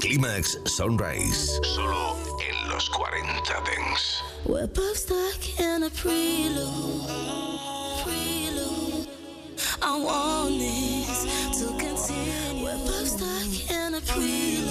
Climax Sunrise. Solo en los 40 Dents. We're both stuck in a prelude. Prelude. I want this to continue. We're both stuck in a prelude.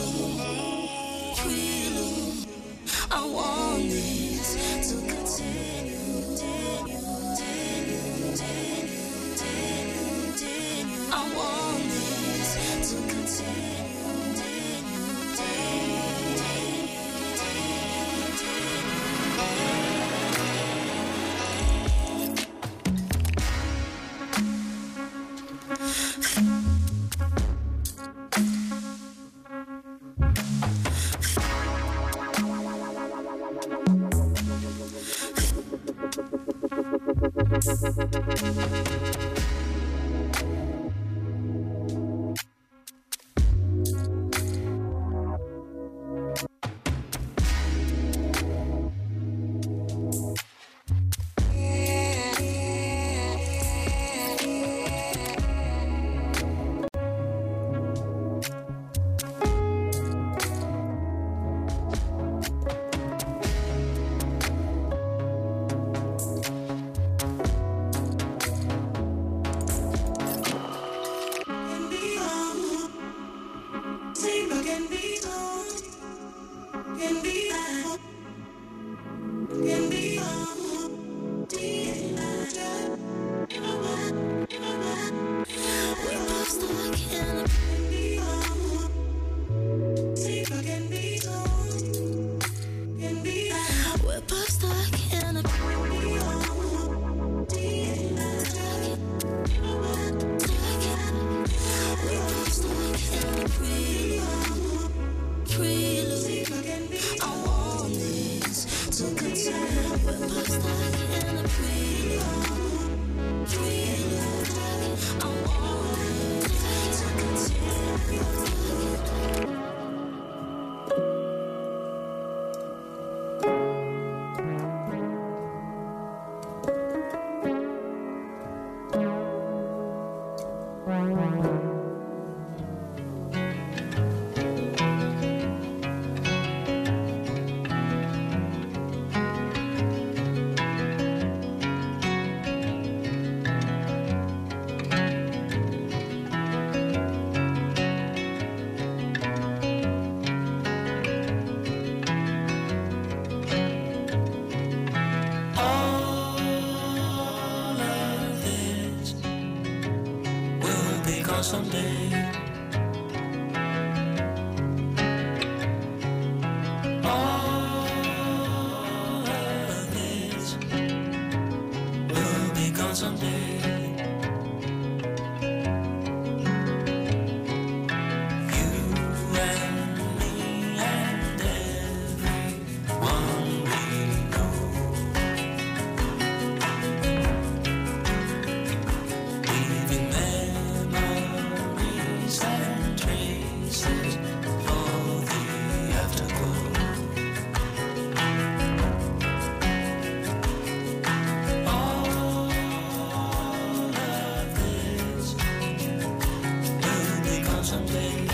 someday.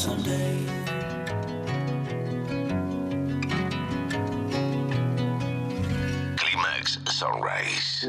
someday. Climax Sunrise.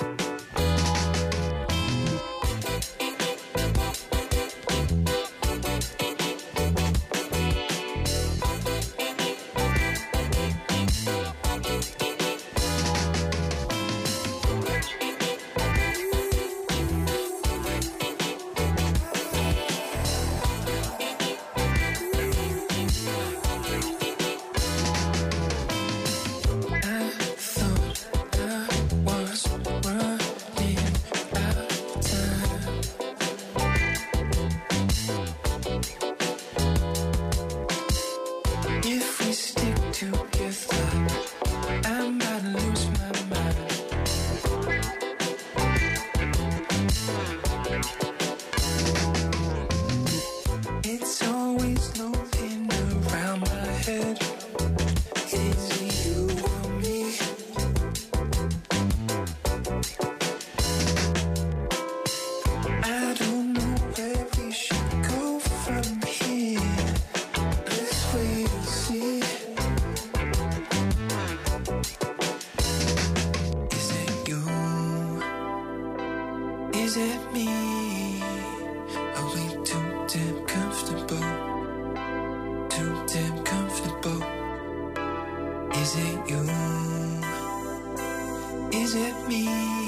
Is it you? Is it me?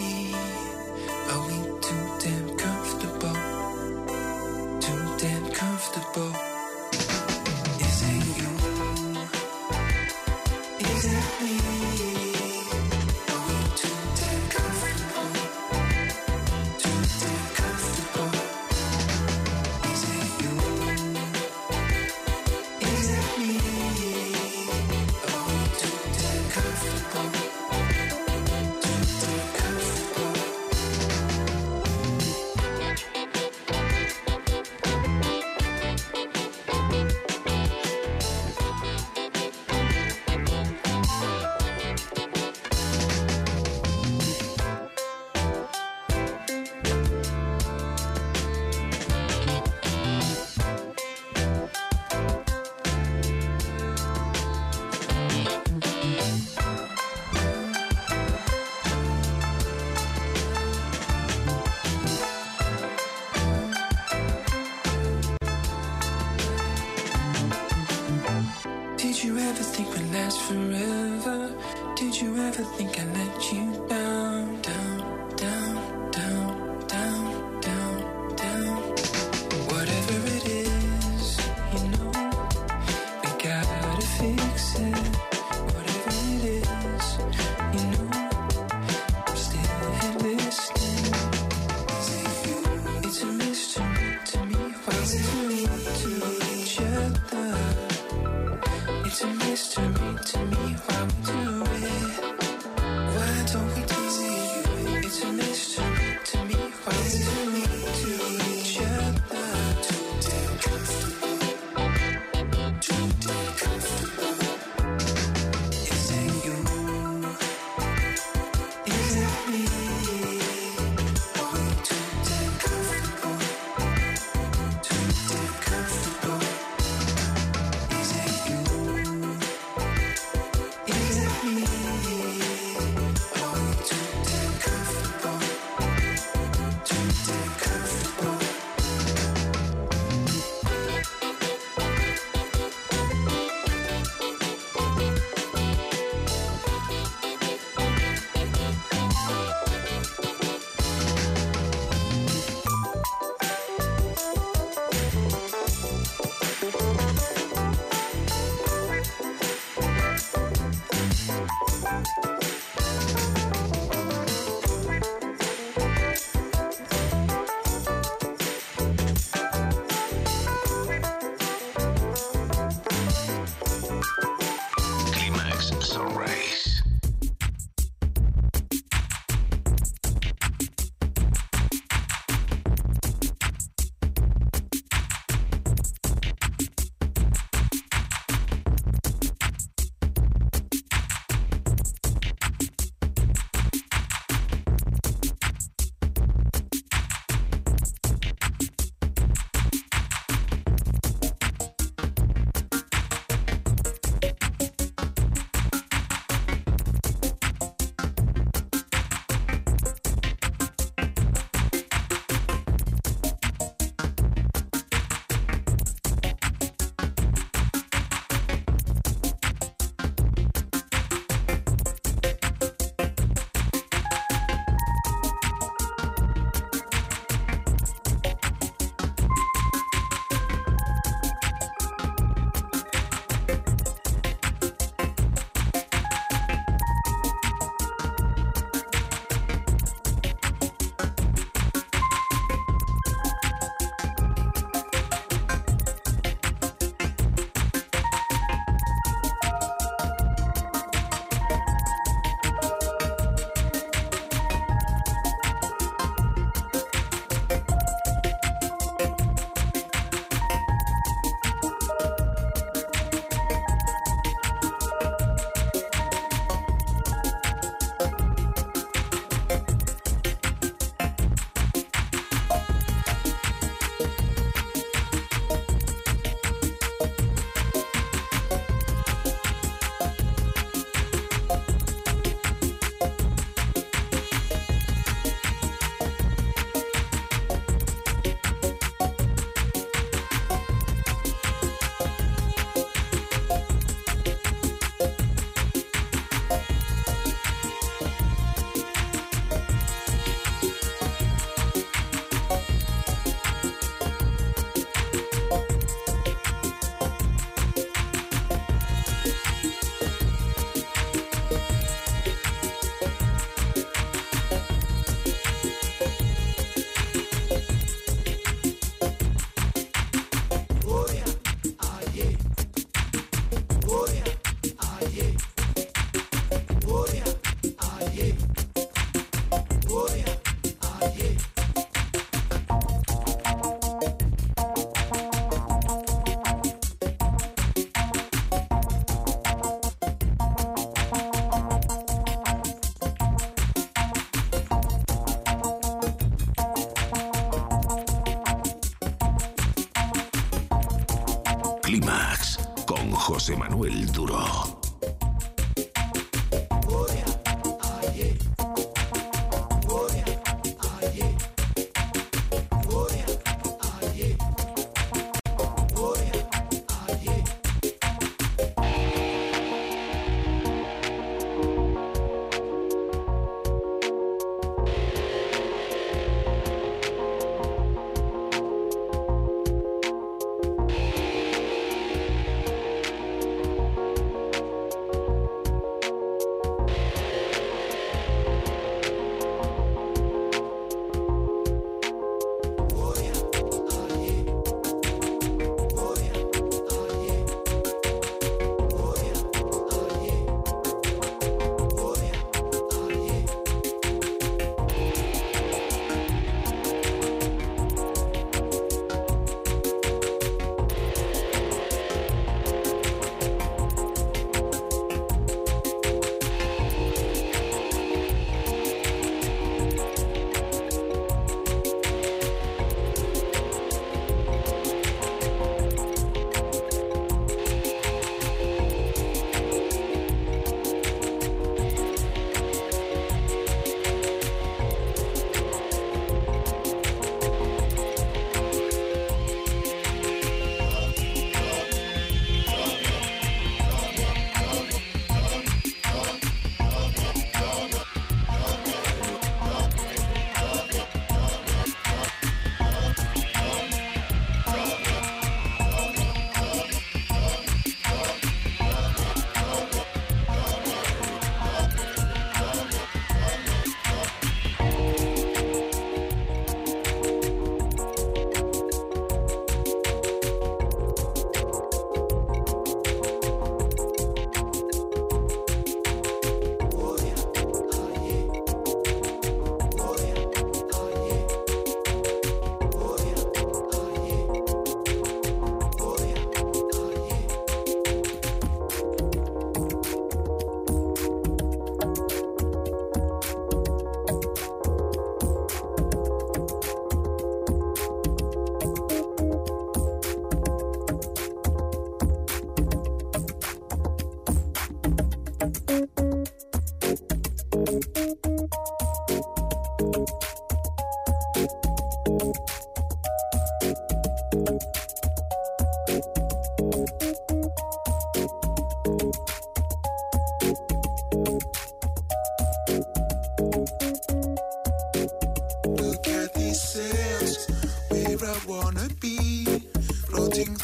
José Duro.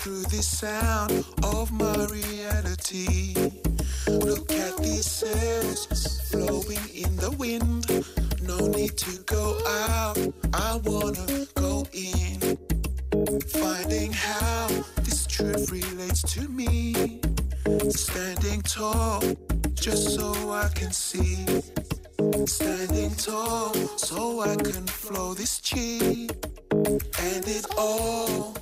Through the sound of my reality. Look at these sails flowing in the wind. No need to go out, I wanna go in. Finding how this truth relates to me. Standing tall, just so I can see. Standing tall, so I can flow this chi. And it all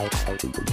Outside of the